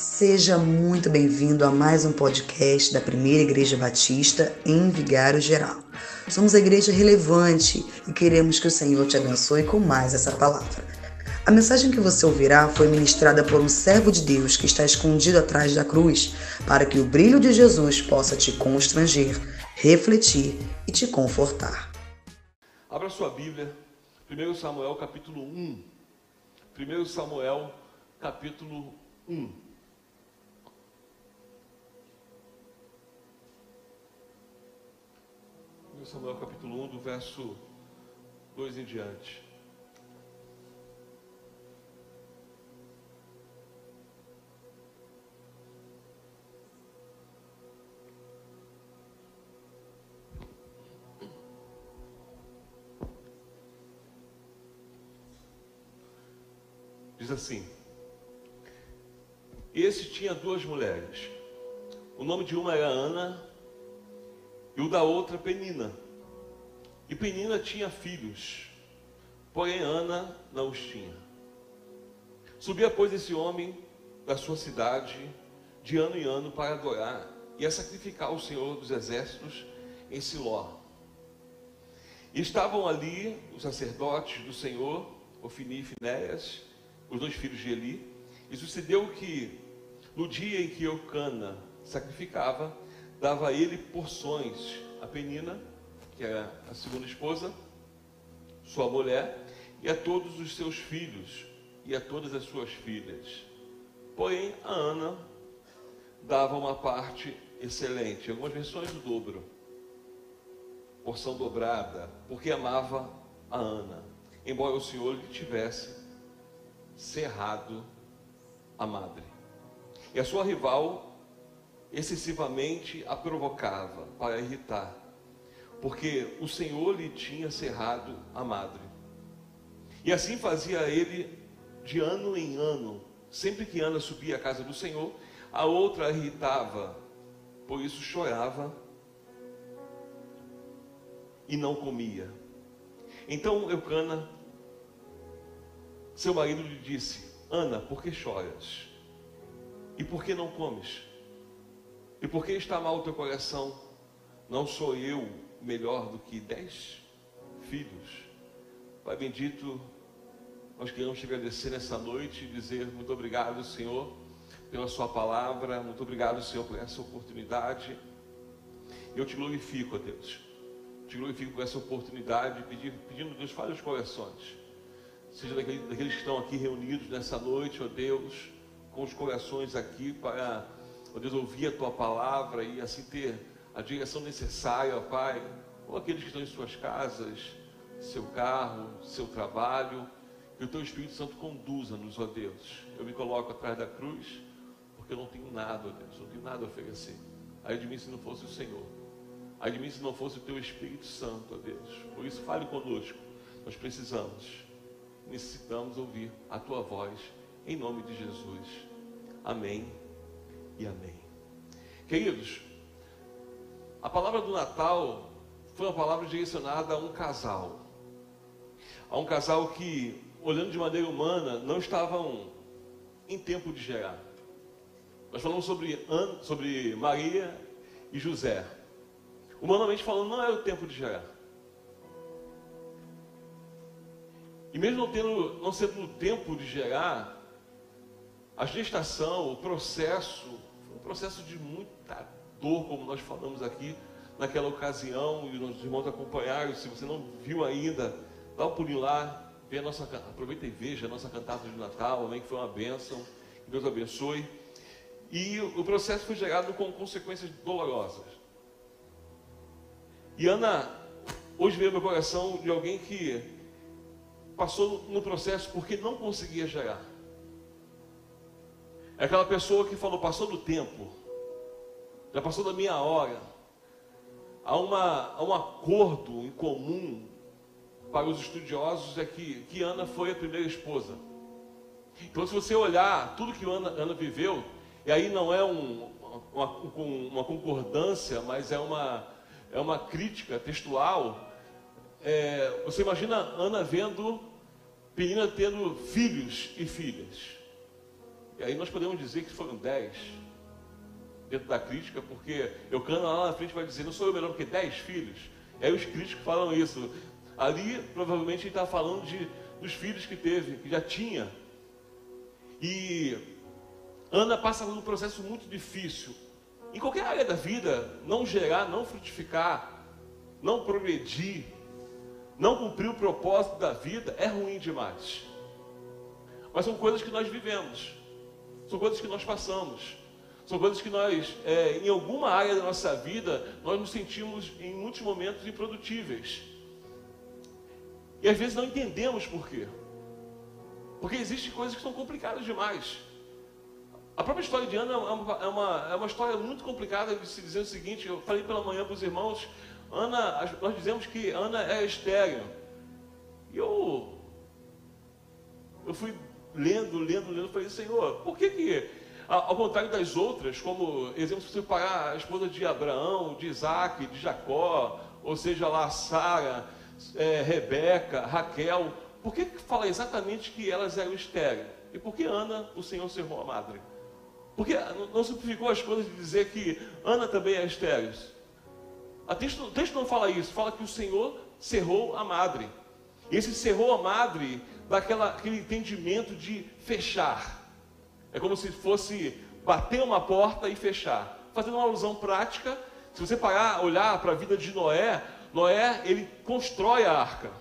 Seja muito bem-vindo a mais um podcast da Primeira Igreja Batista em Vigário Geral. Somos a igreja relevante e queremos que o Senhor te abençoe com mais essa palavra. A mensagem que você ouvirá foi ministrada por um servo de Deus que está escondido atrás da cruz, para que o brilho de Jesus possa te constranger, refletir e te confortar. Abra sua Bíblia, 1 Samuel capítulo 1. 1 Samuel capítulo 1. Samuel capítulo 1, do verso 2 em diante. Diz assim: Esse tinha duas mulheres. O nome de uma era Ana e o da outra Penina. E Penina tinha filhos, porém Ana não os tinha. Subia, pois, esse homem da sua cidade de ano em ano para adorar e a sacrificar o Senhor dos Exércitos em Siló. E estavam ali os sacerdotes do Senhor, Ofini e Finéias, os dois filhos de Eli, e sucedeu que no dia em que Eucana sacrificava, dava ele porções a Penina, que era a segunda esposa, sua mulher, e a todos os seus filhos e a todas as suas filhas. Porém, a Ana dava uma parte excelente, algumas versões do dobro, porção dobrada, porque amava a Ana, embora o Senhor lhe tivesse cerrado a madre. E a sua rival excessivamente a provocava para irritar, porque o Senhor lhe tinha cerrado a madre. E assim fazia ele de ano em ano. Sempre que Ana subia à casa do Senhor, a outra a irritava, por isso chorava e não comia. Então Eucana, seu marido, lhe disse: Ana, por que choras? E por que não comes? E por que está mal o teu coração? Não sou eu melhor do que dez filhos? Pai bendito, nós queremos te agradecer nessa noite e dizer muito obrigado, Senhor, pela Sua palavra, muito obrigado, Senhor, por essa oportunidade. Eu te glorifico, Deus, te glorifico por essa oportunidade, pedindo, pedindo Deus, fale os corações, seja daqueles que estão aqui reunidos nessa noite, ó Deus, com os corações aqui para ó Deus, ouvir a tua palavra e assim ter a direção necessária, ó Pai, ou aqueles que estão em suas casas, seu carro, seu trabalho, que o teu Espírito Santo conduza-nos, ó Deus. Eu me coloco atrás da cruz, porque eu não tenho nada, ó Deus, não tenho nada a oferecer. Aí de mim se não fosse o Senhor. Aí de mim se não fosse o teu Espírito Santo, ó Deus. Por isso fale conosco. Nós precisamos, necessitamos ouvir a tua voz, em nome de Jesus. Amém e amém. Queridos, a palavra do Natal foi uma palavra direcionada a um casal. A um casal que, olhando de maneira humana, não estavam em tempo de gerar. Nós falamos sobre, sobre Maria e José. Humanamente falando, não era o tempo de gerar. E mesmo não, tendo, não sendo o tempo de gerar, a gestação, o processo um processo de muita dor, como nós falamos aqui naquela ocasião, e os irmãos acompanharam. Se você não viu ainda, dá um pulinho lá, vê a nossa, aproveita e veja a nossa cantata de Natal, amém, que foi uma bênção, que Deus abençoe. E o processo foi gerado com consequências dolorosas. E Ana, hoje veio meu coração de alguém que passou no processo porque não conseguia gerar. É aquela pessoa que falou, passou do tempo, já passou da minha hora. Há, uma, há um acordo em comum para os estudiosos é que, que Ana foi a primeira esposa. Então, se você olhar tudo que Ana, Ana viveu, e aí não é um, uma, uma, concordância, mas é uma, é uma crítica textual. É, você imagina Ana vendo Penina tendo filhos e filhas. E aí nós podemos dizer que foram dez dentro da crítica, porque Eucana lá na frente vai dizer, não sou eu melhor do que dez filhos. E aí os críticos falam isso. Ali, provavelmente, ele está falando de, dos filhos que teve, que já tinha. E Ana passa por um processo muito difícil. Em qualquer área da vida, não gerar, não frutificar, não progredir, não cumprir o propósito da vida é ruim demais. Mas são coisas que nós vivemos, são coisas que nós passamos, são coisas que nós, é, em alguma área da nossa vida, nós nos sentimos em muitos momentos improdutíveis. E às vezes não entendemos por quê. Porque existem coisas que são complicadas demais. A própria história de Ana é uma, é uma, é uma história muito complicada de se dizer o seguinte, eu falei pela manhã para os irmãos, Ana, nós dizemos que Ana é estéreo. E eu, eu fui lendo, lendo, lendo, falei, Senhor, por que que, ao contrário das outras, como exemplo, se você parar a esposa de Abraão, de Isaac, de Jacó, ou seja lá, Sara, é, Rebeca, Raquel, por que, que fala exatamente que elas eram estéreis? E por que Ana, o Senhor cerrou a madre? Porque não simplificou as coisas de dizer que Ana também é estéreo. Texto, o texto não fala isso, fala que o Senhor cerrou a madre. E esse cerrou a madre daquela aquele entendimento de fechar. É como se fosse bater uma porta e fechar. Fazendo uma alusão prática, se você parar, olhar para a vida de Noé, Noé, ele constrói a arca.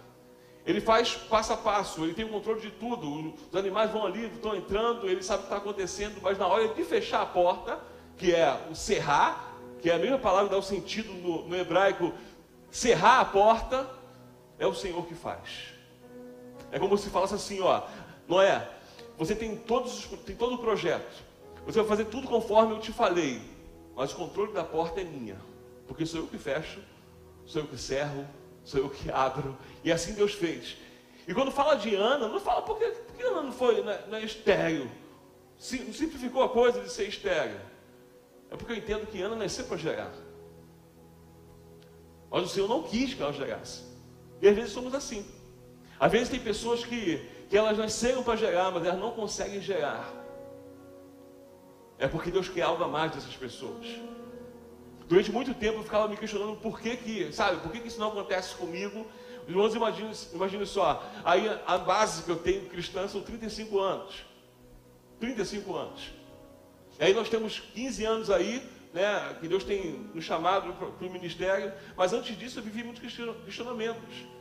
Ele faz passo a passo, ele tem o controle de tudo. Os animais vão ali, estão entrando, ele sabe o que está acontecendo, mas na hora de fechar a porta, que é o cerrar, que é a mesma palavra que dá o sentido no, no hebraico, cerrar a porta, é o Senhor que faz. É como se falasse assim, ó, Noé, você tem, todos, tem todo o projeto, você vai fazer tudo conforme eu te falei, mas o controle da porta é minha, porque sou eu que fecho, sou eu que cerro, sou eu que abro. E assim Deus fez. E quando fala de Ana, não fala porque, porque Ana não foi, não é, não é estéreo. Simplificou a coisa de ser estéreo. É porque eu entendo que Ana nasceu para gerar. Mas o Senhor não quis que ela gerasse. E às vezes somos assim. Às vezes tem pessoas que, que elas nasceram para gerar, mas elas não conseguem gerar. É porque Deus quer algo a mais dessas pessoas. Durante muito tempo eu ficava me questionando por que que, sabe, por que que isso não acontece comigo? Irmãos, imagine, imagine só, aí a base que eu tenho cristã são 35 anos. 35 anos. E aí nós temos 15 anos aí, né, que Deus tem nos chamado para o ministério, mas antes disso eu vivi muitos questionamentos.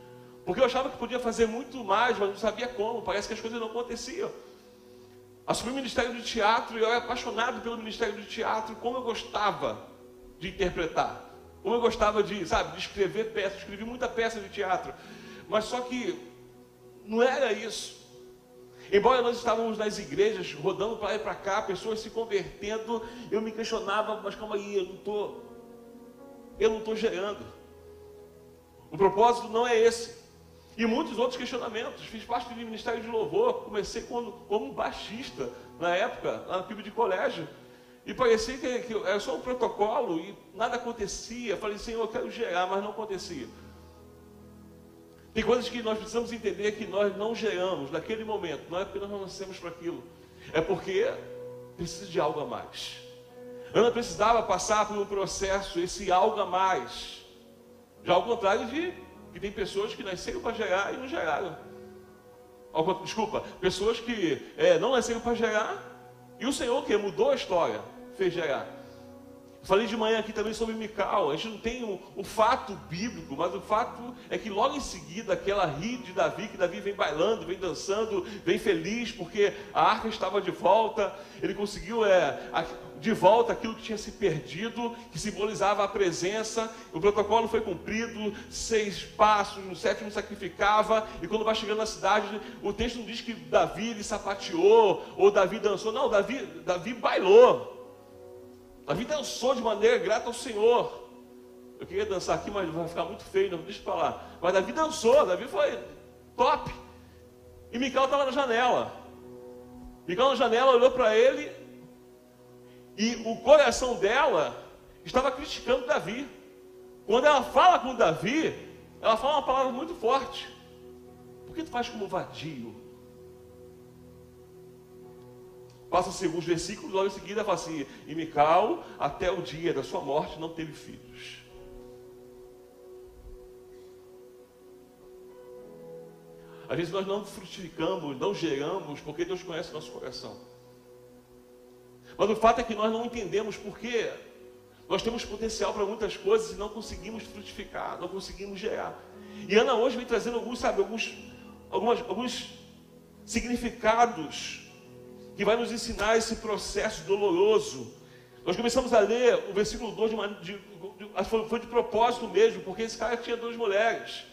Porque eu achava que podia fazer muito mais, mas não sabia como, parece que as coisas não aconteciam. Assumi o ministério de teatro e eu era apaixonado pelo ministério de teatro, como eu gostava de interpretar. Como eu gostava de, sabe, de escrever peças, escrevi muita peça de teatro. Mas só que não era isso. Embora nós estávamos nas igrejas, rodando para lá e para cá, pessoas se convertendo, eu me questionava, mas calma aí, eu não estou, eu não estou gerando. O propósito não é esse. E muitos outros questionamentos. Fiz parte do Ministério de Louvor, comecei como, como baixista na época, no PIB de colégio. E parecia que, que era só um protocolo e nada acontecia. falei, Senhor, eu quero gerar, mas não acontecia. Tem coisas que nós precisamos entender que nós não geramos naquele momento. Não é porque nós não nascemos para aquilo. É porque precisa de algo a mais. Ana precisava passar por um processo, esse algo a mais. Já ao contrário de que tem pessoas que nasceram para gerar e não geraram. Desculpa, pessoas que é, não nasceram para gerar e o Senhor que mudou a história fez gerar. Falei de manhã aqui também sobre Mical. A gente não tem o, fato bíblico, mas o fato é que logo em seguida aquela ri de Davi, que Davi vem bailando, vem dançando, vem feliz porque a arca estava de volta. Ele conseguiu é, de volta aquilo que tinha se perdido, que simbolizava a presença. O protocolo foi cumprido, seis passos, no sétimo sacrificava, e quando vai chegando na cidade, o texto não diz que Davi ele sapateou ou Davi dançou, não, Davi, Davi bailou. Davi dançou de maneira grata ao Senhor. Eu queria dançar aqui, mas vai ficar muito feio, não deixa eu falar. Mas Davi dançou, Davi foi top. E Micael estava na janela. Micael na janela olhou para ele e o coração dela estava criticando Davi. Quando ela fala com Davi, ela fala uma palavra muito forte. Por que tu faz como vadio? Passa-se alguns versículos, logo em seguida fala assim: E Mical, até o dia da sua morte, não teve filhos. Às vezes nós não frutificamos, não geramos, porque Deus conhece nosso coração. Mas o fato é que nós não entendemos porque nós temos potencial para muitas coisas e não conseguimos frutificar, não conseguimos gerar. E Ana hoje vem trazendo alguns, sabe, alguns, algumas, alguns significados que vai nos ensinar esse processo doloroso. Nós começamos a ler o versículo 2 de, de, de, foi de propósito mesmo, porque esse cara tinha duas mulheres.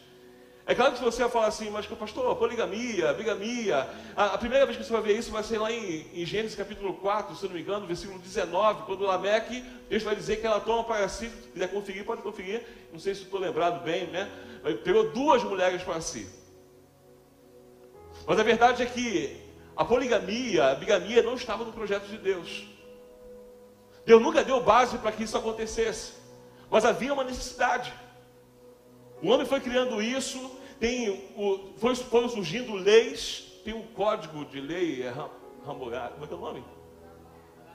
É claro que você falar assim, mas pastor, poligamia, bigamia, a, a, primeira vez que você vai ver isso vai ser lá em, em, Gênesis capítulo 4, se não me engano, versículo 19, quando Lameque, Deus vai dizer que ela toma para si, se quiser conferir, pode conferir, não sei se estou lembrado bem, né? Pegou duas mulheres para si. Mas a verdade é que a poligamia, a bigamia não estava no projeto de Deus. Deus nunca deu base para que isso acontecesse. Mas havia uma necessidade. O homem foi criando isso, tem o, foi, foram surgindo leis, tem um código de lei, é Hammurabi, como é que é o nome?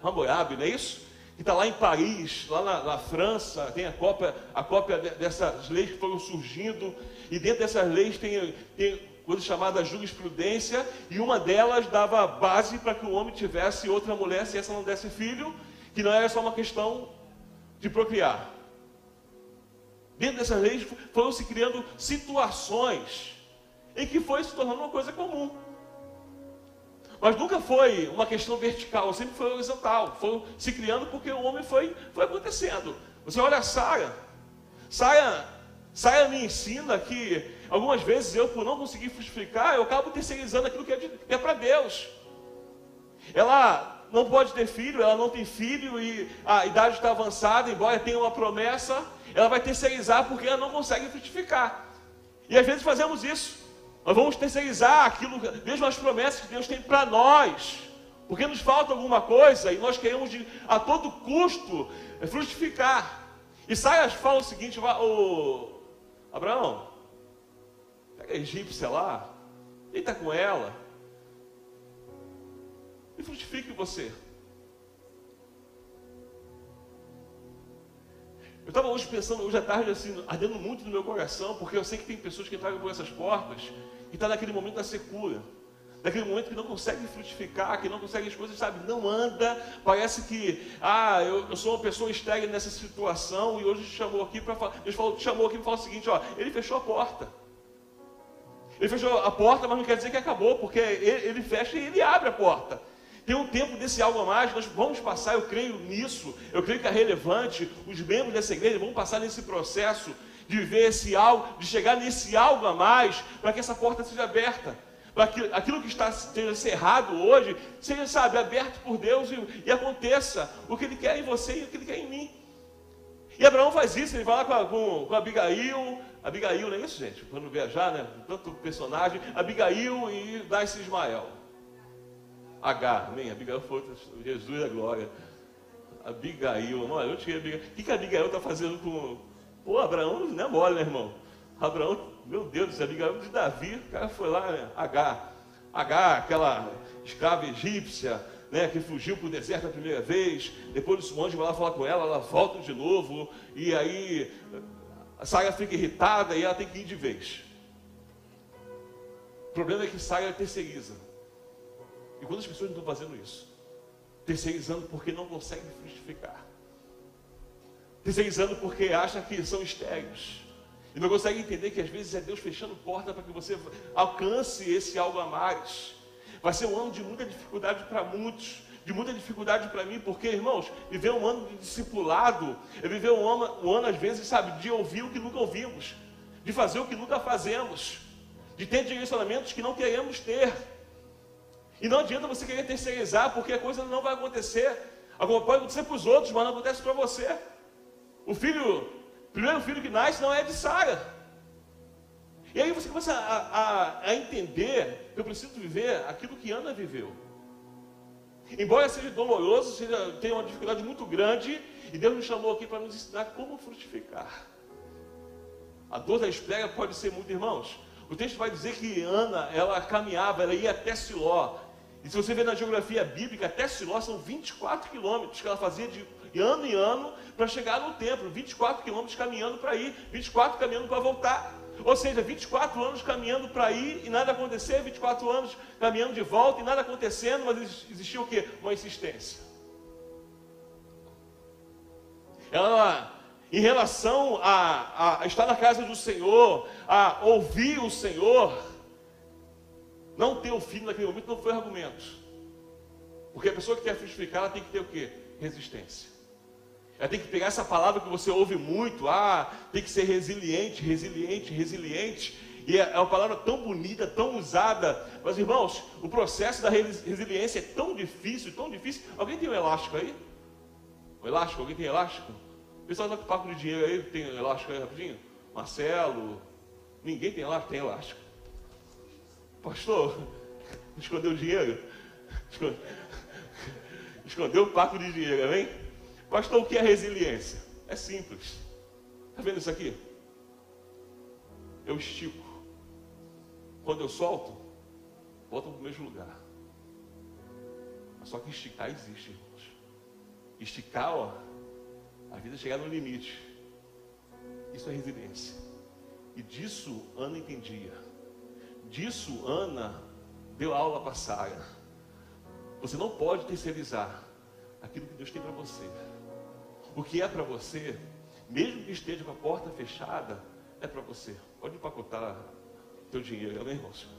Hammurabi, não é isso? Que está lá em Paris, lá na, na, França, tem a cópia, a cópia dessas leis que foram surgindo, e dentro dessas leis tem, tem coisa chamada jurisprudência, e uma delas dava base para que o homem tivesse outra mulher, se essa não desse filho, que não era só uma questão de procriar. Dentro dessas leis foram se criando situações em que foi se tornando uma coisa comum. Mas nunca foi uma questão vertical, sempre foi horizontal. Foi se criando porque o homem foi, foi acontecendo. Você olha a Sara. Sara, Sara me ensina que algumas vezes eu, por não conseguir frutificar, eu acabo terceirizando aquilo que é, de, é para Deus. Ela não pode ter filho, ela não tem filho e a idade está avançada, embora tenha uma promessa, ela vai terceirizar porque ela não consegue frutificar. E às vezes fazemos isso. Nós vamos terceirizar aquilo, mesmo as promessas que Deus tem para nós, porque nos falta alguma coisa e nós queremos de, a todo custo frutificar. E Saias fala o seguinte: o Abraão, pega a egípcia lá, deita com ela e frutifique você. Eu estava hoje pensando, hoje à tarde, assim, ardendo muito no meu coração, porque eu sei que tem pessoas que entraram por essas portas e está naquele momento da secura. Naquele momento que não consegue frutificar, que não consegue as coisas, sabe, não anda, parece que, ah, eu, eu sou uma pessoa estéril nessa situação e hoje chamou aqui para Deus falou, chamou aqui para falar o seguinte, ó, ele fechou a porta. Ele fechou a porta, mas não quer dizer que acabou, porque ele, ele fecha e ele abre a porta. Tem um tempo desse algo a mais, nós vamos passar, eu creio nisso, eu creio que é relevante, os membros dessa igreja vão passar nesse processo de viver esse algo, de chegar nesse algo a mais, para que essa porta seja aberta. Para que aquilo que está sendo cerrado hoje, seja, sabe, aberto por Deus e, e, aconteça o que Ele quer em você e o que Ele quer em mim. E Abraão faz isso, ele vai lá com, a, com, com Abigail, Abigail, não é isso, gente? Quando viajar, né? Tanto personagem, Abigail e nasce Ismael. H, amém? Abigail foi Jesus é glória. Abigail, olha, eu tinha Abigail. O que, que Abigail está fazendo com. Pô, Abraão não é mole, né, irmão? Abraão, meu Deus do céu, Abigail de Davi, o cara foi lá, né? H. H, aquela escrava egípcia, né, que fugiu para o deserto a primeira vez, depois o anjo vai lá falar com ela, ela volta de novo, e aí a Saia fica irritada e ela tem que ir de vez. O problema é que Saia terceiriza. E quantas pessoas não estão fazendo isso? Terceirizando porque não conseguem frutificar. Terceirizando porque acham que são estéreis. E não conseguem entender que às vezes é Deus fechando porta para que você alcance esse algo a mais. Vai ser um ano de muita dificuldade para muitos, de muita dificuldade para mim, porque, irmãos, viver um ano de discipulado é viver um ano, um ano, às vezes, sabe, de ouvir o que nunca ouvimos, de fazer o que nunca fazemos, de ter direcionamentos que não queremos ter. E não adianta você querer terceirizar, porque a coisa não vai acontecer. Agora pode acontecer para os outros, mas não acontece para você. O filho, primeiro filho que nasce não é de Sara. E aí você começa a, a, a, entender que eu preciso viver aquilo que Ana viveu. Embora seja doloroso, seja, tenha uma dificuldade muito grande, e Deus nos chamou aqui para nos ensinar como frutificar. A dor da espera pode ser muito, irmãos. O texto vai dizer que Ana, ela caminhava, ela ia até Siló, E se você ver na geografia bíblica, até Siló são 24 quilômetros que ela fazia de ano em ano para chegar no templo. 24 quilômetros caminhando para ir, 24 caminhando para voltar. Ou seja, 24 anos caminhando para ir e nada acontecer, 24 anos caminhando de volta e nada acontecendo, mas existia o quê? Uma insistência. Ela, em relação a, a estar na casa do Senhor, a ouvir o Senhor, não ter o filho naquele momento não foi argumento. Porque a pessoa que quer frutificar, ela tem que ter o quê? Resistência. Ela tem que pegar essa palavra que você ouve muito, ah, tem que ser resiliente, resiliente, resiliente. E é, é uma palavra tão bonita, tão usada. Mas, irmãos, o processo da resiliência é tão difícil, tão difícil. Alguém tem um elástico aí? Um elástico? Alguém tem elástico? O pessoal está com papo de dinheiro aí, tem elástico aí rapidinho? Marcelo? Ninguém tem elástico? Tem elástico. Pastor, escondeu o dinheiro? Escondeu o paco de dinheiro, amém? Pastor, o que é resiliência? É simples. Está vendo isso aqui? Eu estico. Quando eu solto, volta para o mesmo lugar. Mas só que esticar existe, irmãos. Esticar, ó, a vida chegar no limite. Isso é resiliência. E disso Ana entendia. Disso Ana deu aula para Sara. Você não pode terceirizar aquilo que Deus tem para você. O que é para você, mesmo que esteja com a porta fechada, é para você. Pode empacotar teu dinheiro, amém, irmãos?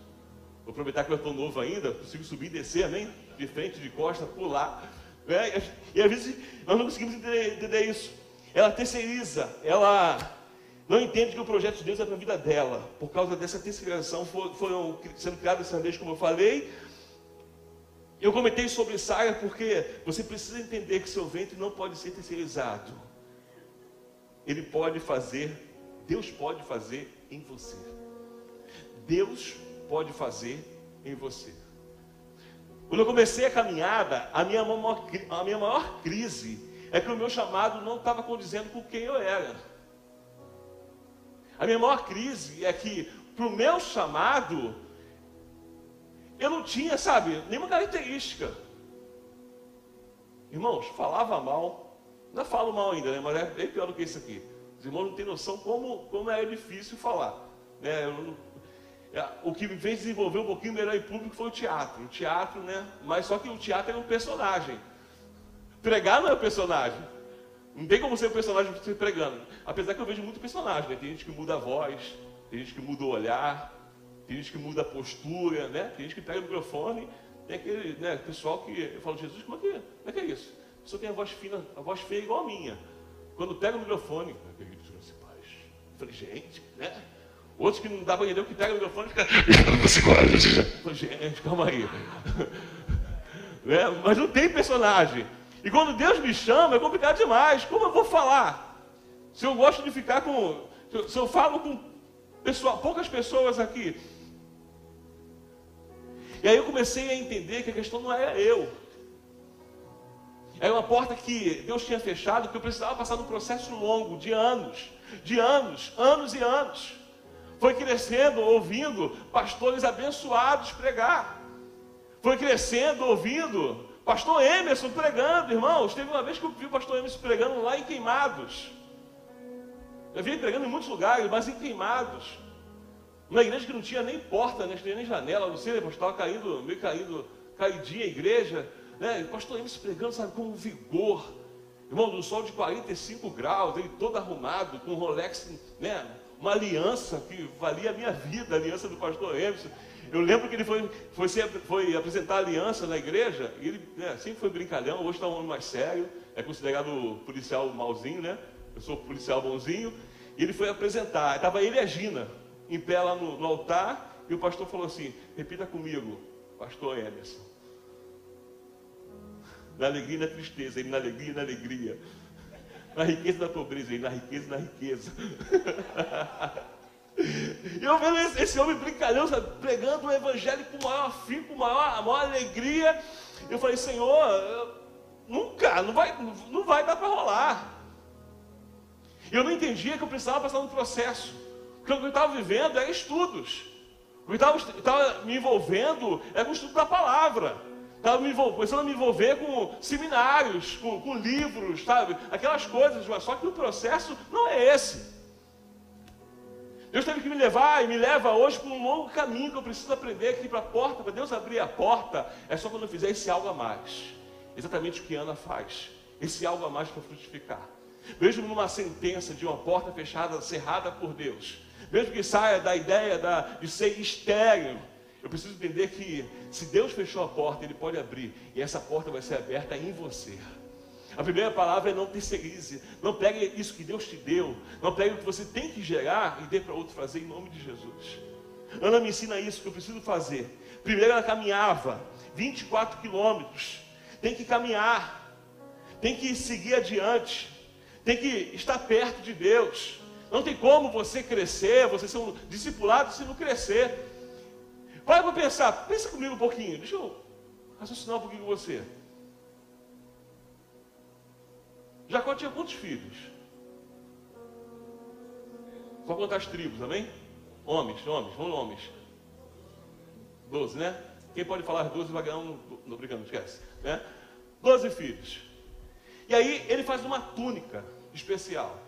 Vou aproveitar que eu estou novo ainda, consigo subir e descer, amém? De frente, de costa, pular. Né? E às vezes nós não conseguimos entender, entender isso. Ela terceiriza, ela não entende que o projeto de Deus é para a vida dela. Por causa dessa terceirização, foram sendo criadas essas leis, como eu falei, eu comentei sobre saia porque você precisa entender que seu ventre não pode ser terceirizado. Ele pode fazer, Deus pode fazer em você. Deus pode fazer em você. Quando eu comecei a caminhada, a minha maior, a minha maior crise é que o meu chamado não estava condizendo com quem eu era. A minha maior crise é que para o meu chamado eu não tinha, sabe, nenhuma característica. Irmãos, falava mal. Não falo mal ainda, né? Mas é bem pior do que isso aqui. Os irmãos não têm noção como, como é difícil falar. Né? Não, é, o que me fez desenvolver um pouquinho melhor em público foi o teatro. O teatro, né? Mas só que o teatro é um personagem. Pregar não é um personagem. Não tem como ser um personagem pregando. Apesar que eu vejo muito personagem, né? Tem gente que muda a voz, tem gente que muda o olhar, tem gente que muda a postura, né? Tem gente que pega o microfone, tem aquele né, pessoal que eu falo, Jesus, como é, que, como é que é isso? A pessoa tem a voz fina, a voz feia igual a minha. Quando pega o microfone, queridos eu falei, gente, né? Outros que não dá para entender o que pega o microfone fica. gente, calma aí. né? Mas não tem personagem. E quando Deus me chama, é complicado demais. Como eu vou falar? Se eu gosto de ficar com. Se eu falo com pessoal, poucas pessoas aqui, e aí eu comecei a entender que a questão não era eu. Era uma porta que Deus tinha fechado, que eu precisava passar num processo longo, de anos, de anos, anos e anos. Foi crescendo, ouvindo pastores abençoados pregar. Foi crescendo, ouvindo pastor Emerson pregando, irmãos. Teve uma vez que eu vi o pastor Emerson pregando lá em Queimados. Eu vi ele pregando em muitos lugares, mas em Queimados. Uma igreja que não tinha nem porta, né? não tinha nem janela, não sei, estava caindo, meio caindo, caidinha a igreja, né? O pastor Emerson pregando, sabe, com vigor. Irmão, no sol de 45 graus, ele todo arrumado, com Rolex, né? Uma aliança que valia a minha vida, a aliança do pastor Emerson. Eu lembro que ele foi, foi, foi apresentar aliança na igreja, e ele né, sempre foi brincalhão, hoje está um homem mais sério, é considerado policial malzinho, né? Eu sou policial bonzinho. E ele foi apresentar, estava ele e a Gina, em pé lá no, no altar, e o pastor falou assim: repita comigo, pastor Emerson. Na alegria e na tristeza, ele na alegria e na alegria. Na riqueza e na pobreza, ele na riqueza e na riqueza. Eu vendo esse, esse homem brincalhão, sabe, pregando o evangelho com maior afinco, com maior, maior alegria. Eu falei, Senhor, nunca, não vai, não vai dar para rolar. Eu não entendia que eu precisava passar um processo. O que eu estava vivendo era estudos. O que estava me envolvendo era o estudo da palavra. Estava me começando a me envolver com seminários, com, com livros, sabe? Aquelas coisas, mas só que o processo não é esse. Deus teve que me levar e me leva hoje para um longo caminho que eu preciso aprender que para a porta, para Deus abrir a porta, é só quando eu fizer esse algo a mais. Exatamente o que Ana faz. Esse algo a mais para frutificar. Mesmo numa sentença de uma porta fechada, cerrada por Deus. Mesmo que saia da ideia da, de ser estéreo, eu preciso entender que se Deus fechou a porta, Ele pode abrir. E essa porta vai ser aberta em você. A primeira palavra é não terceirize. Não pegue isso que Deus te deu. Não pegue o que você tem que gerar e dê para outro fazer em nome de Jesus. Ana me ensina isso que eu preciso fazer. Primeiro ela caminhava 24 quilômetros. Tem que caminhar. Tem que seguir adiante. Tem que estar perto de Deus. Não tem como você crescer, você ser um discipulado se não crescer. Para para pensar, pensa comigo um pouquinho, deixa eu raciocinar um pouquinho com você. Jacó tinha quantos filhos? Só as tribos, amém? Homens, homens, vamos homens. Doze, né? Quem pode falar doze vai ganhar um. Não, brincando, esquece. Né? Doze filhos. E aí ele faz uma túnica especial.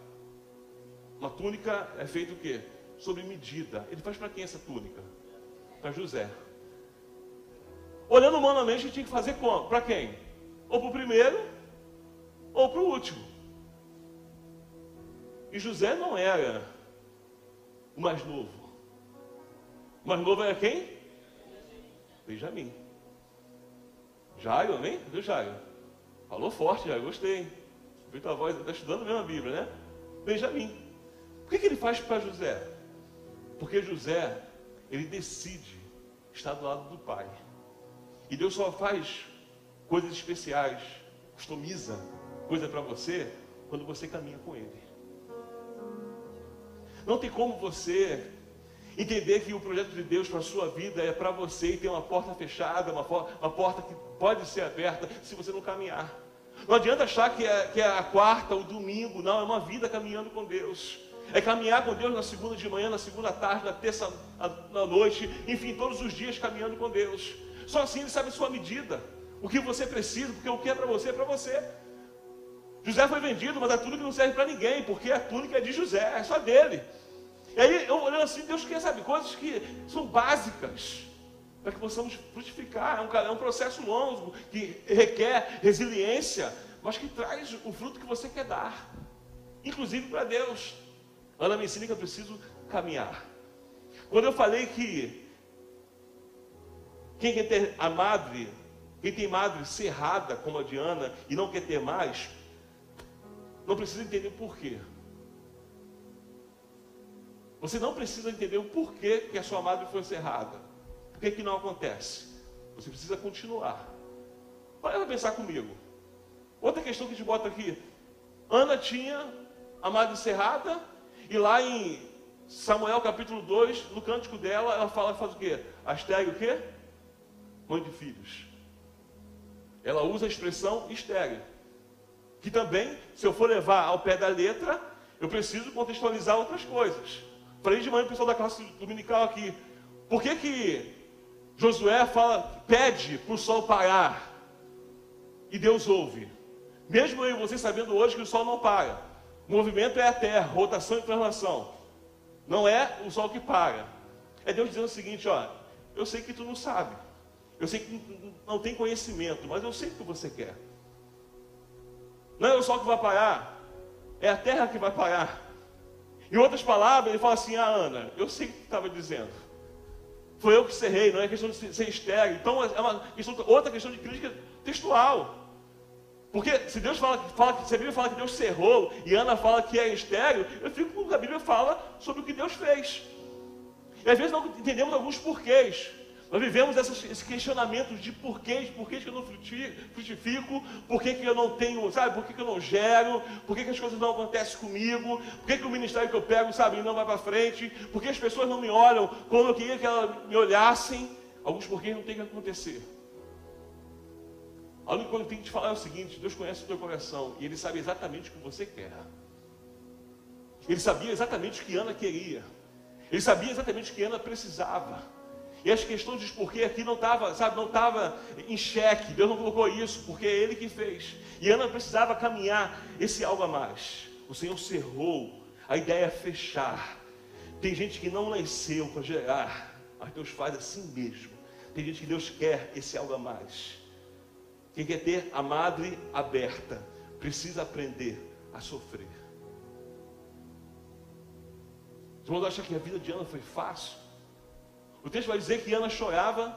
Uma túnica é feita o quê? Sobre medida. Ele faz para quem essa túnica? para José. Olhando humanamente, tinha que fazer como? Para quem? Ou para o primeiro, ou para o último. E José não era o mais novo. O mais novo era quem? Benjamim. Jairo, amém? Viu, Jairo? Falou forte, Jairo, gostei. Ouviu tua voz, está estudando mesmo a Bíblia, né? Benjamim. Por que, que ele faz para José? Porque José ele decide estar do lado do Pai. E Deus só faz coisas especiais, customiza coisa para você quando você caminha com Ele. Não tem como você entender que o projeto de Deus para a sua vida é para você e tem uma porta fechada, uma, uma porta que pode ser aberta se você não caminhar. Não adianta achar que é, que é a quarta, o domingo, não, é uma vida caminhando com Deus. É caminhar com Deus na segunda de manhã, na segunda tarde, na terça na noite, enfim, todos os dias caminhando com Deus. Só assim Ele sabe a sua medida, o que você precisa, porque o que é para você é para você. José foi vendido, mas a túnica não serve para ninguém, porque a túnica é de José, é só dele. E aí, eu olhando assim, Deus quer, sabe, coisas que são básicas para que possamos frutificar. É um, é um processo longo que requer resiliência, mas que traz o fruto que você quer dar, inclusive para Deus. Ana me ensina que eu preciso caminhar. Quando eu falei que quem quer ter a madre, quem tem madre cerrada como a Diana e não quer ter mais, não precisa entender o porquê. Você não precisa entender o porquê que a sua madre foi cerrada. Por que, que não acontece? Você precisa continuar. Para pensar comigo. Outra questão que gente bota aqui. Ana tinha a madre cerrada e lá em Samuel capítulo 2, no cântico dela, ela fala, faz o quê? Astéreo o quê? Mãe de filhos. Ela usa a expressão estéreo. Que também, se eu for levar ao pé da letra, eu preciso contextualizar outras coisas. Falei de manhã o pessoal da classe dominical aqui. Por que que Josué fala, pede para o sol parar? E Deus ouve. Mesmo eu e você sabendo hoje que o sol não para. O movimento é a Terra, rotação e translação. Não é o sol que para. É Deus dizendo o seguinte: ó, eu sei que tu não sabe. Eu sei que não tem conhecimento, mas eu sei o que você quer. Não é o sol que vai parar, é a terra que vai parar. Em outras palavras, ele fala assim: Ah, Ana, eu sei o que estava dizendo. Foi eu que cerrei, não é questão de ser estéreo. Então, é uma questão, outra questão de crítica textual. Porque se Deus fala, fala, se a Bíblia fala que Deus cerrou e Ana fala que é estéreo, eu fico com o que a Bíblia fala sobre o que Deus fez. E às vezes não entendemos alguns porquês. Nós vivemos esses, questionamentos de porquês, porquês que eu não frutifico, por que, eu não tenho, sabe, por que, eu não gero, por que, as coisas não acontecem comigo, por que, o ministério que eu pego, sabe, não vai para frente, por que as pessoas não me olham como eu queria que elas me olhassem. Alguns porquês não tem que acontecer. A única coisa que tem que te falar é o seguinte: Deus conhece o teu coração e Ele sabe exatamente o que você quer. Ele sabia exatamente o que Ana queria. Ele sabia exatamente o que Ana precisava. E as questões de porquê aqui não estava, sabe, não estava em xeque. Deus não colocou isso, porque é Ele que fez. E Ana precisava caminhar esse algo a mais. O Senhor cerrou. A ideia é fechar. Tem gente que não nasceu para gerar, mas Deus faz assim mesmo. Tem gente que Deus quer esse algo a mais. Quem quer ter a madre aberta precisa aprender a sofrer. Os irmãos acham que a vida de Ana foi fácil? O texto vai dizer que Ana chorava,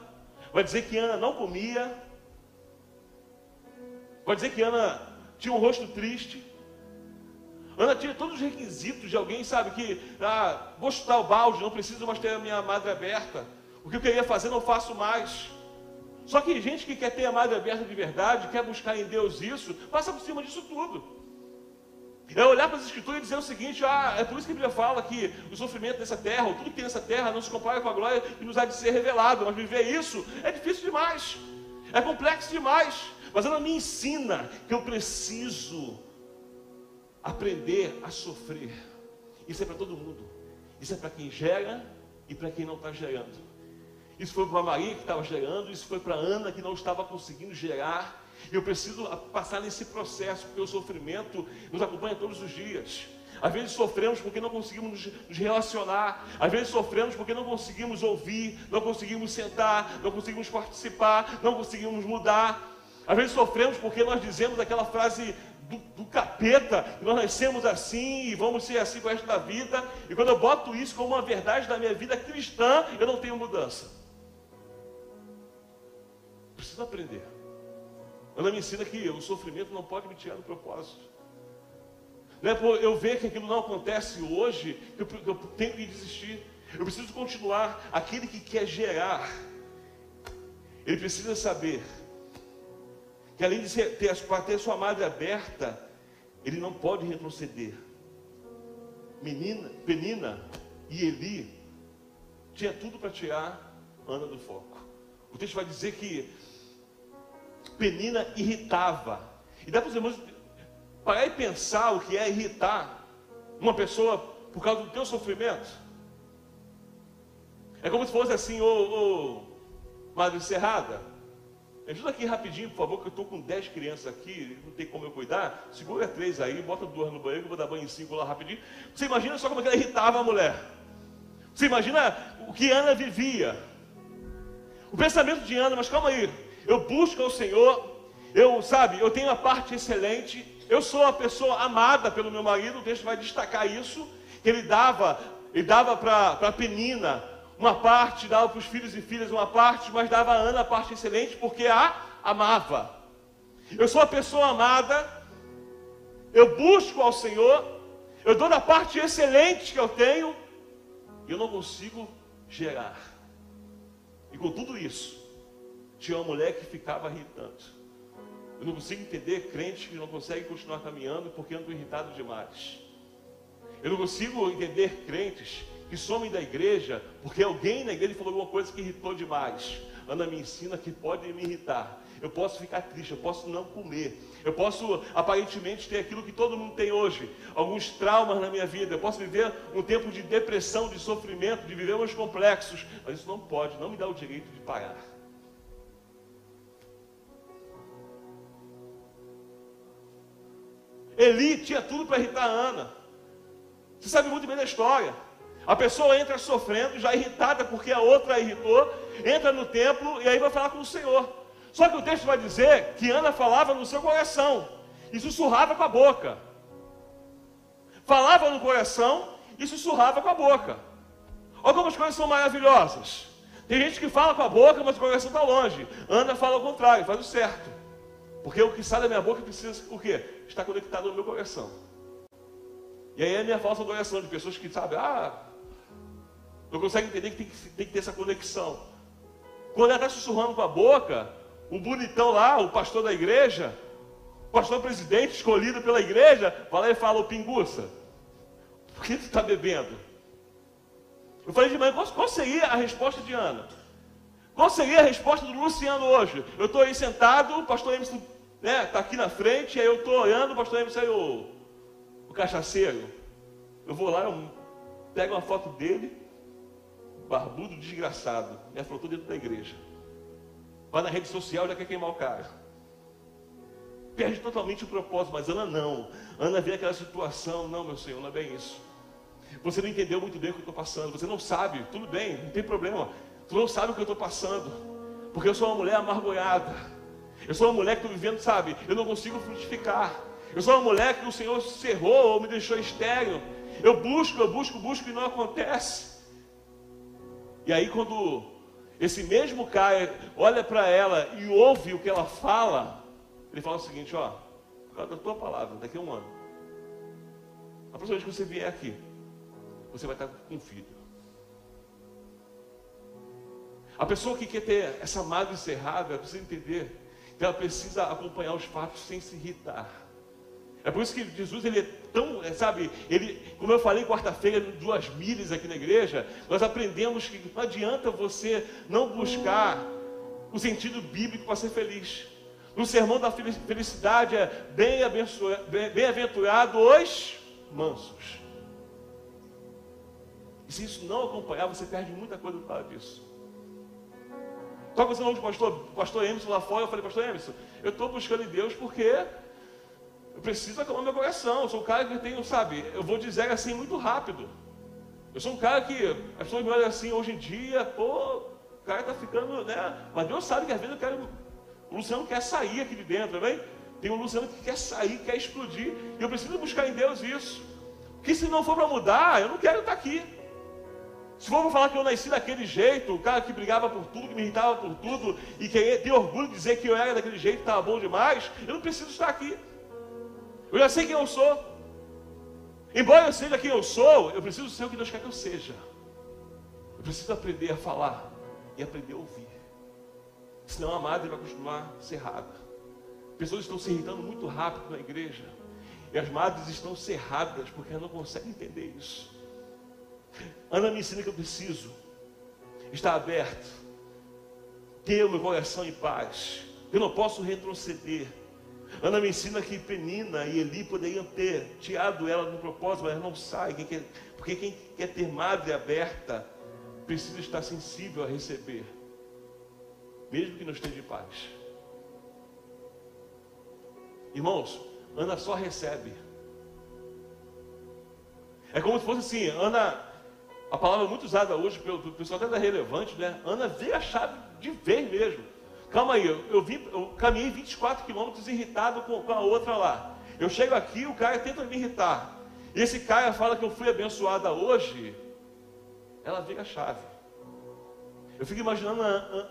vai dizer que Ana não comia, vai dizer que Ana tinha um rosto triste. Ana tinha todos os requisitos de alguém, sabe, que ah, vou chutar o balde, não preciso mais ter a minha madre aberta. O que eu queria fazer não faço mais. Só que gente que quer ter a madre aberta de verdade, quer buscar em Deus isso, passa por cima disso tudo. É olhar para as escrituras e dizer o seguinte: ah, é por isso que a Bíblia fala que o sofrimento dessa terra, ou tudo que tem nessa terra, não se compara com a glória que nos há de ser revelado. Mas viver isso é difícil demais, é complexo demais. Mas ela me ensina que eu preciso aprender a sofrer. Isso é para todo mundo. Isso é para quem gera e para quem não está gerando. Isso foi para Maria que estava gerando, isso foi para Ana que não estava conseguindo gerar. Eu preciso passar nesse processo, porque o sofrimento nos acompanha todos os dias. Às vezes sofremos porque não conseguimos nos relacionar, às vezes sofremos porque não conseguimos ouvir, não conseguimos sentar, não conseguimos participar, não conseguimos mudar. Às vezes sofremos porque nós dizemos aquela frase do, do capeta, nós nascemos assim e vamos ser assim com o resto da vida. E quando eu boto isso como uma verdade da minha vida cristã, eu não tenho mudança. Preciso aprender. Ana me ensina que o sofrimento não pode me tirar do propósito. Não é por eu ver que aquilo não acontece hoje que eu, eu tenho que desistir. Eu preciso continuar. Aquele que quer gerar, ele precisa saber que além de ter, ter sua madre aberta, ele não pode retroceder. Menina, Penina e Eli tinha tudo para tirar Ana do foco. O texto vai dizer que Penina irritava. E dá para os irmãos parar e pensar o que é irritar uma pessoa por causa do teu sofrimento. É como se fosse assim, ô, ô Madre Serrada, ajuda aqui rapidinho, por favor, que eu estou com 10 crianças aqui, não tem como eu cuidar. Segura três aí, bota duas no banheiro, eu vou dar banho em cinco lá rapidinho. Você imagina só como é ela irritava a mulher. Você imagina o que Ana vivia. O pensamento de Ana, mas calma aí, eu busco ao Senhor, eu, sabe, eu tenho a parte excelente, eu sou a pessoa amada pelo meu marido, o texto vai destacar isso, que ele dava, ele dava para Penina uma parte, dava para os filhos e filhas uma parte, mas dava a Ana a parte excelente, porque a amava. Eu sou a pessoa amada, eu busco ao Senhor, eu dou da parte excelente que eu tenho, e eu não consigo gerar. E com tudo isso, tinha uma mulher que ficava irritando. Eu não consigo entender crentes que não conseguem continuar caminhando porque andam irritados demais. Eu não consigo entender crentes que somem da igreja porque alguém na igreja falou alguma coisa que irritou demais. Ana me ensina que pode me irritar. Eu posso ficar triste, eu posso não comer. Eu posso aparentemente ter aquilo que todo mundo tem hoje, alguns traumas na minha vida. Eu posso viver um tempo de depressão, de sofrimento, de viver meus complexos, mas isso não pode, não me dá o direito de parar. Eli tinha tudo para irritar Ana. Você sabe muito bem da história. A pessoa entra sofrendo, já irritada porque a outra a irritou, entra no templo e aí vai falar com o Senhor. Só que o texto vai dizer que Ana falava no seu coração e sussurrava com a boca. Falava no coração e sussurrava com a boca. Olha como as coisas são maravilhosas. Tem gente que fala com a boca, mas o coração está longe. Ana fala ao contrário, faz o certo. Porque o que sai da minha boca precisa o quê? Estar conectado no meu coração. E aí é a minha falsa adoração de pessoas que sabem, ah, não conseguem entender que tem, que tem que ter essa conexão. Quando ela está sussurrando com a boca, o bonitão lá, o pastor da igreja, o pastor presidente escolhido pela igreja, fala e fala, ô pinguça, por que tu está bebendo? Eu falei de manhã, qual seria a resposta de Ana? Qual seria a resposta do Luciano hoje? Eu estou aí sentado, o pastor Emerson está né, aqui na frente, aí eu estou olhando, o pastor Emerson aí, o, o cachaceiro. Eu vou lá, eu pego uma foto dele, barbudo desgraçado, me afrontou dentro da igreja. Vai na rede social, já quer queimar o cara. Perde totalmente o propósito, mas Ana não. Ana vê aquela situação, não, meu Senhor, não é bem isso. Você não entendeu muito bem o que eu estou passando, você não sabe, tudo bem, não tem problema. Tu não sabe o que eu estou passando, porque eu sou uma mulher amargurada. Eu sou uma mulher que estou vivendo, sabe, eu não consigo frutificar. Eu sou uma mulher que o Senhor cerrou ou me deixou estéreo. Eu busco, eu busco, busco e não acontece. E aí quando esse mesmo cara olha para ela e ouve o que ela fala, ele fala o seguinte, ó, por causa da tua palavra, daqui a um ano, a próxima vez que você vier aqui, você vai estar com um filho. A pessoa que quer ter essa mágoa encerrada, ela precisa entender que ela precisa acompanhar os fatos sem se irritar. É por isso que Jesus ele é tão, é, sabe, ele, como eu falei quarta-feira, duas milhas aqui na igreja, nós aprendemos que não adianta você não buscar o sentido bíblico para ser feliz. No sermão da felicidade é bem-aventurado os mansos. E se isso não acompanhar, você perde muita coisa por causa disso. Só que você não, pastor, pastor Emerson lá fora, eu falei, pastor Emerson, eu estou buscando em Deus porque eu preciso acalmar meu coração. Eu sou um cara que tem, sabe, eu vou dizer assim muito rápido. Eu sou um cara que as pessoas me olham assim hoje em dia, pô, o cara está ficando, né? Mas Deus sabe que às vezes eu quero. O Luciano quer sair aqui de dentro, tá Tem um Luciano que quer sair, quer explodir. E eu preciso buscar em Deus isso. Porque se não for para mudar, eu não quero estar aqui. Se for falar que eu nasci daquele jeito, o cara que brigava por tudo, que me irritava por tudo, e que tem orgulho de dizer que eu era daquele jeito, estava bom demais, eu não preciso estar aqui. Eu já sei quem eu sou. Embora eu seja quem eu sou, eu preciso ser o que Deus quer que eu seja. Eu preciso aprender a falar e aprender a ouvir. Senão a madre vai continuar cerrada. Pessoas estão se irritando muito rápido na igreja. E as madres estão cerradas porque elas não conseguem entender isso. Ana me ensina que eu preciso estar aberto, ter o meu coração em paz. Eu não posso retroceder. Ana me ensina que Penina e Eli poderiam ter tirado ela do propósito, mas não sai. Porque quem quer ter madre aberta precisa estar sensível a receber, mesmo que não esteja em paz. Irmãos, Ana só recebe. É como se fosse assim, Ana, a palavra muito usada hoje pelo pessoal até da relevante, né? Ana vê a chave de vez mesmo. Calma aí, eu, eu, caminhei 24 quilômetros irritado com, com a outra lá. Eu chego aqui, o cara tenta me irritar. E esse cara fala que eu fui abençoada hoje. Ela vira a chave. Eu fico imaginando,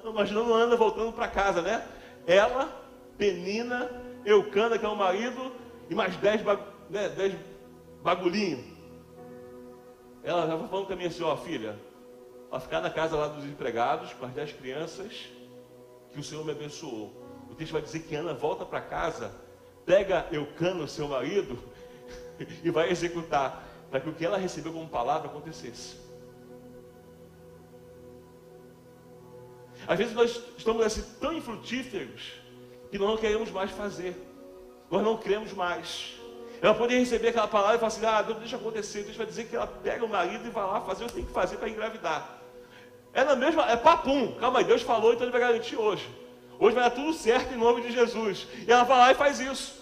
imaginando Ana voltando para casa, né? Ela, Penina, Eucana, que é o marido, e mais dez, né, dez bagulhinhos. Ela já falando para mim assim, ó filha, vai ficar na casa lá dos empregados, com as dez crianças, que o Senhor me abençoou. O texto vai dizer que Ana volta para casa, pega Eucano, seu marido, e vai executar, para que o que ela recebeu como palavra acontecesse. Às vezes nós estamos assim, tão infrutíferos que nós não queremos mais fazer, nós não queremos mais. Ela poderia receber aquela palavra e falar assim: ah, Deus deixa acontecer. Deus vai dizer que ela pega o marido e vai lá fazer o que tem que fazer para engravidar. Na mesma, é papum. Calma aí, Deus falou, então ele vai garantir hoje. Hoje vai dar tudo certo em nome de Jesus. E ela vai lá e faz isso.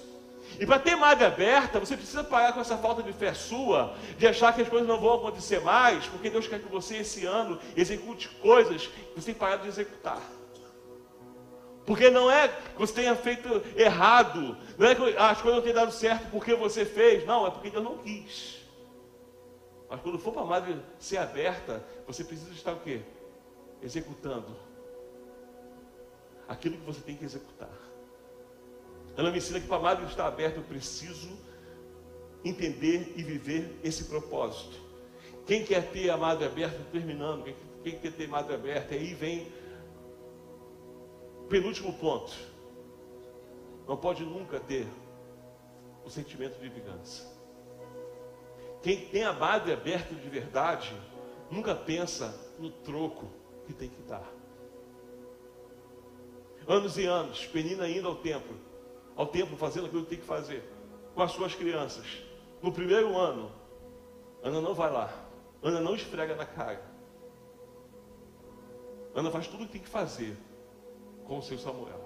E para ter madre aberta, você precisa parar com essa falta de fé sua, de achar que as coisas não vão acontecer mais, porque Deus quer que você esse ano execute coisas que você tem parado de executar. Porque não é que você tenha feito errado, não é que as coisas não tenham dado certo porque você fez, não, é porque Deus não quis. Mas quando for para a madre ser aberta, você precisa estar o quê? executando aquilo que você tem que executar. Ela me ensina que para a madre estar aberto, eu preciso entender e viver esse propósito. Quem quer ter a madre aberta, terminando, quem, quer ter a madre aberta, aí vem penúltimo ponto. Não pode nunca ter o sentimento de vingança. Quem tem a madre aberta de verdade, nunca pensa no troco que tem que dar. Anos e anos, Penina indo ao templo, ao templo fazendo aquilo que tem que fazer, com as suas crianças. No primeiro ano, Ana não vai lá, Ana não esfrega na cara. Ana faz tudo o que tem que fazer com o seu Samuel.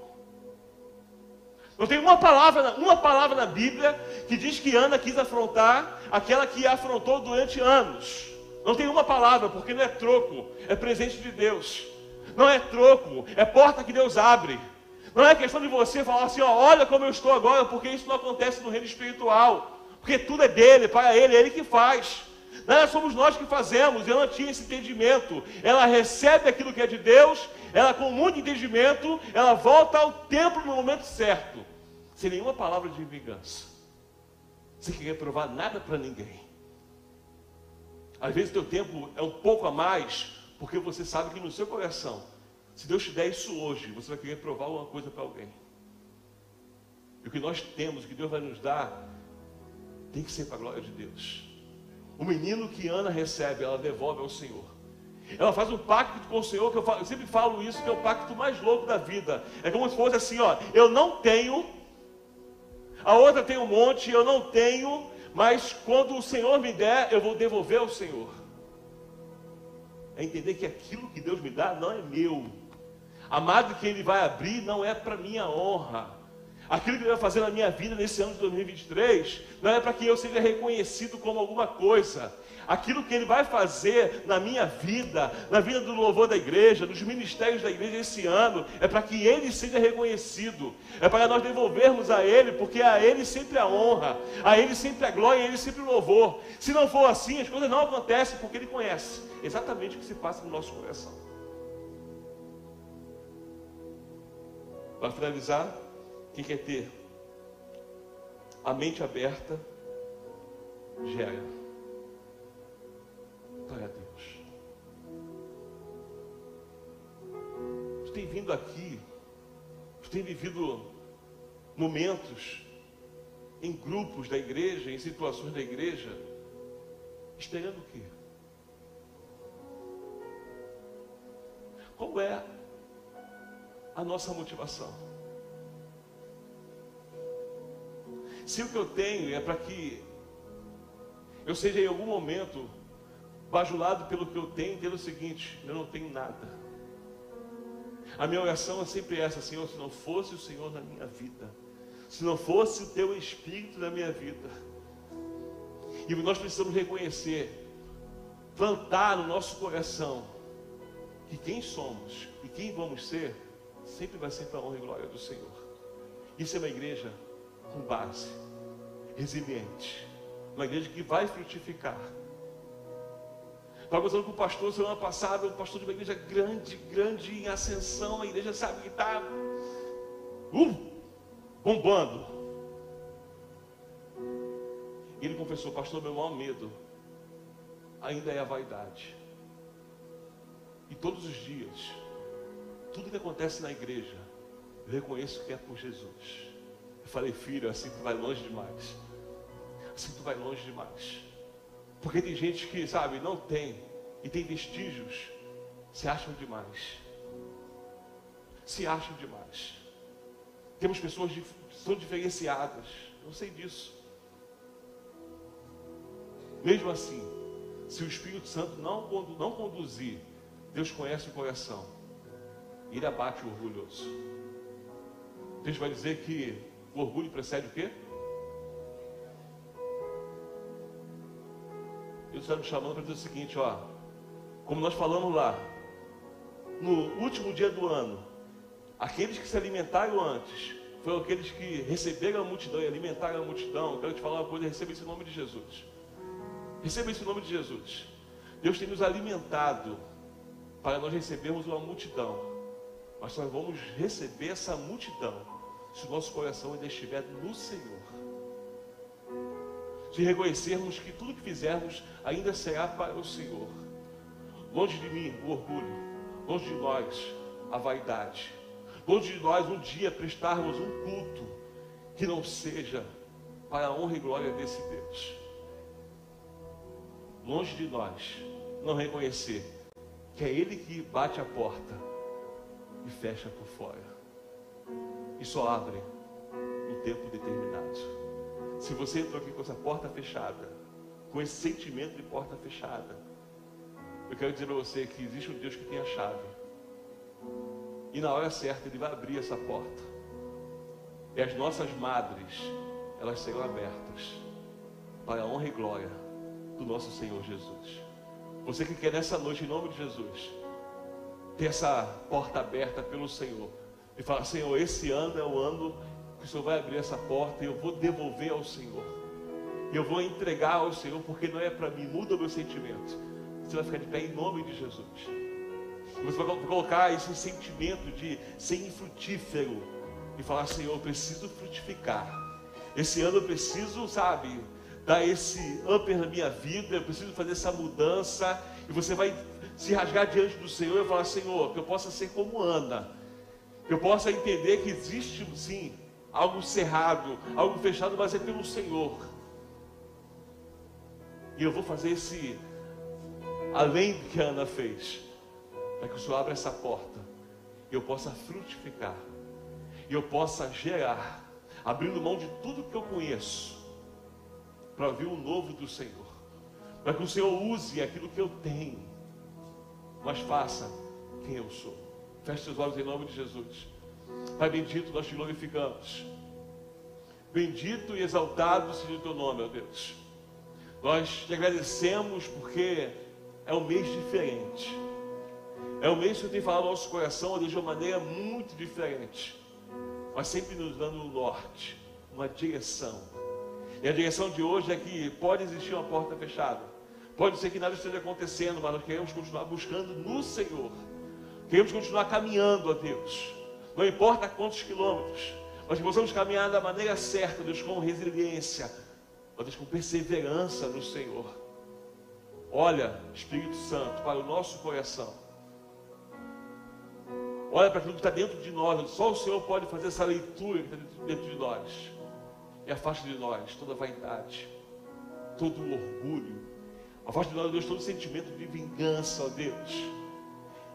Não tem uma palavra, uma palavra na Bíblia que diz que Ana quis afrontar aquela que afrontou durante anos. Não tem uma palavra, porque não é troco, é presente de Deus. Não é troco, é porta que Deus abre. Não é questão de você falar assim, ó, olha como eu estou agora, porque isso não acontece no reino espiritual. Porque tudo é dele, para ele, é ele que faz. Não é somos nós que fazemos, ela tinha esse entendimento. Ela recebe aquilo que é de Deus, ela com muito entendimento, ela volta ao templo no momento certo sem nenhuma palavra de vingança, sem querer provar nada para ninguém. Às vezes teu tempo é um pouco a mais, porque você sabe que no seu coração, se Deus te der isso hoje, você vai querer provar alguma coisa para alguém. E o que nós temos, o que Deus vai nos dar, tem que ser para a glória de Deus. O menino que Ana recebe, ela devolve ao Senhor. Ela faz um pacto com o Senhor, que eu, falo, eu sempre falo isso, que é o pacto mais louco da vida. É como se fosse assim, ó, eu não tenho a outra tem um monte, eu não tenho, mas quando o Senhor me der, eu vou devolver ao Senhor. É entender que aquilo que Deus me dá não é meu. Amado que Ele vai abrir não é para minha honra. Aquilo que Ele vai fazer na minha vida nesse ano de 2023 não é para que eu seja reconhecido como alguma coisa aquilo que Ele vai fazer na minha vida, na vida do louvor da igreja, dos ministérios da igreja esse ano, é para que Ele seja reconhecido, é para nós devolvermos a Ele, porque a Ele sempre a honra, a Ele sempre a glória, a Ele sempre o louvor. Se não for assim, as coisas não acontecem, porque Ele conhece exatamente o que se passa no nosso coração. Para finalizar, quem quer ter a mente aberta, gera. Glória a Deus. Você tem vindo aqui, você tem vivido momentos em grupos da igreja, em situações da igreja, esperando o quê? Qual é a nossa motivação? Se o que eu tenho é para que eu seja em algum momento bajulado pelo que eu tenho, dizendo o seguinte: eu não tenho nada. A minha oração é sempre essa, Senhor, se não fosse o Senhor na minha vida, se não fosse o teu Espírito na minha vida, e nós precisamos reconhecer, plantar no nosso coração, que quem somos e quem vamos ser, sempre vai ser para a honra e glória do Senhor. Isso é uma igreja com base, resiliente, uma igreja que vai frutificar conversando com o pastor semana passada, um pastor de uma igreja grande, grande em ascensão, a igreja sabe que está uh, bombando. E ele confessou, pastor, meu maior medo ainda é a vaidade. E todos os dias, tudo que acontece na igreja, eu reconheço que é por Jesus. Eu falei, filho, assim tu vai longe demais. Assim tu vai longe demais. Porque tem gente que, sabe, não tem e tem vestígios, se acham demais. Se acham demais. Temos pessoas que são diferenciadas, eu sei disso. Mesmo assim, se o Espírito Santo não, não conduzir, Deus conhece o coração, ele abate o orgulhoso. Deus vai dizer que o orgulho precede o quê? Deus está nos chamando para dizer o seguinte, ó, como nós falamos lá, no último dia do ano, aqueles que se alimentaram antes, foram aqueles que receberam a multidão e alimentaram a multidão. Quero te falar uma coisa, receba esse nome de Jesus. Receba esse nome de Jesus. Deus tem nos alimentado para nós recebermos uma multidão. Mas nós vamos receber essa multidão se o nosso coração ainda estiver no Senhor de reconhecermos que tudo que fizermos ainda será para o Senhor. Longe de mim o orgulho, longe de nós a vaidade, longe de nós um dia prestarmos um culto que não seja para a honra e glória desse Deus. Longe de nós não reconhecer que é Ele que bate a porta e fecha por fora, e só abre um tempo determinado. Se você entrou aqui com essa porta fechada, com esse sentimento de porta fechada, eu quero dizer para você que existe um Deus que tem a chave E na hora certa Ele vai abrir essa porta. E as nossas madres, elas serão abertas para a honra e glória do nosso Senhor Jesus. Você que quer nessa noite, em nome de Jesus, ter essa porta aberta pelo Senhor e falar: Senhor, esse ano é o ano o Senhor vai abrir essa porta e eu vou devolver ao Senhor. Eu vou entregar ao Senhor porque não é para mim, muda o meu sentimento. Você vai ficar de pé em nome de Jesus. Você vai colocar esse sentimento de ser infrutífero e falar: Senhor, eu preciso frutificar. Esse ano eu preciso, sabe, dar esse upper na minha vida, eu preciso fazer essa mudança. E você vai se rasgar diante do Senhor e falar: Senhor, que eu possa ser como Ana, que eu possa entender que existe sim algo cerrado, algo fechado, mas é pelo Senhor. E eu vou fazer esse além do que a Ana fez, para que o Senhor abra essa porta e eu possa frutificar, e eu possa gerar, abrindo mão de tudo que eu conheço, para ver o novo do Senhor, para que o Senhor use aquilo que eu tenho, mas faça quem eu sou. Feche seus olhos em nome de Jesus. Pai bendito, nós te glorificamos. Bendito e exaltado seja o teu nome, ó Deus. Nós te agradecemos porque é um mês diferente. É um mês que tem falado ao nosso coração, ó Deus, de uma maneira muito diferente. Mas sempre nos dando um norte, uma direção. E a direção de hoje é que pode existir uma porta fechada. Pode ser que nada esteja acontecendo, mas nós queremos continuar buscando no Senhor. Queremos continuar caminhando, ó Deus. Não importa quantos quilômetros, que possamos caminhar da maneira certa, Deus, com resiliência, Deus, com perseverança no Senhor. Olha, Espírito Santo, para o nosso coração. Olha para aquilo que está dentro de nós. Só o Senhor pode fazer essa leitura que está dentro de nós. E afaste de nós toda vaidade, todo orgulho. Afaste de nós, Deus, todo sentimento de vingança, ó Deus.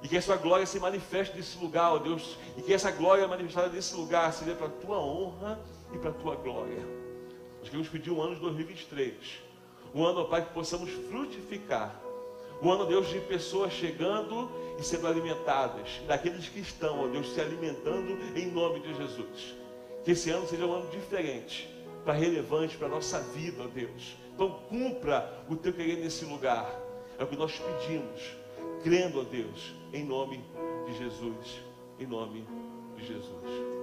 E que a sua glória se manifeste nesse lugar, ó Deus. E que essa glória manifestada nesse lugar seja para a tua honra e para a tua glória. Nós queremos pedir um ano de 2023. Um ano, ó Pai, que possamos frutificar. Um ano, Deus, de pessoas chegando e sendo alimentadas. Daqueles que estão, ó Deus, se alimentando em nome de Jesus. Que esse ano seja um ano diferente, para relevante para a nossa vida, ó Deus. Então cumpra o teu querer nesse lugar. É o que nós pedimos, crendo, ó Deus, em nome de Jesus. Em nome de Jesus.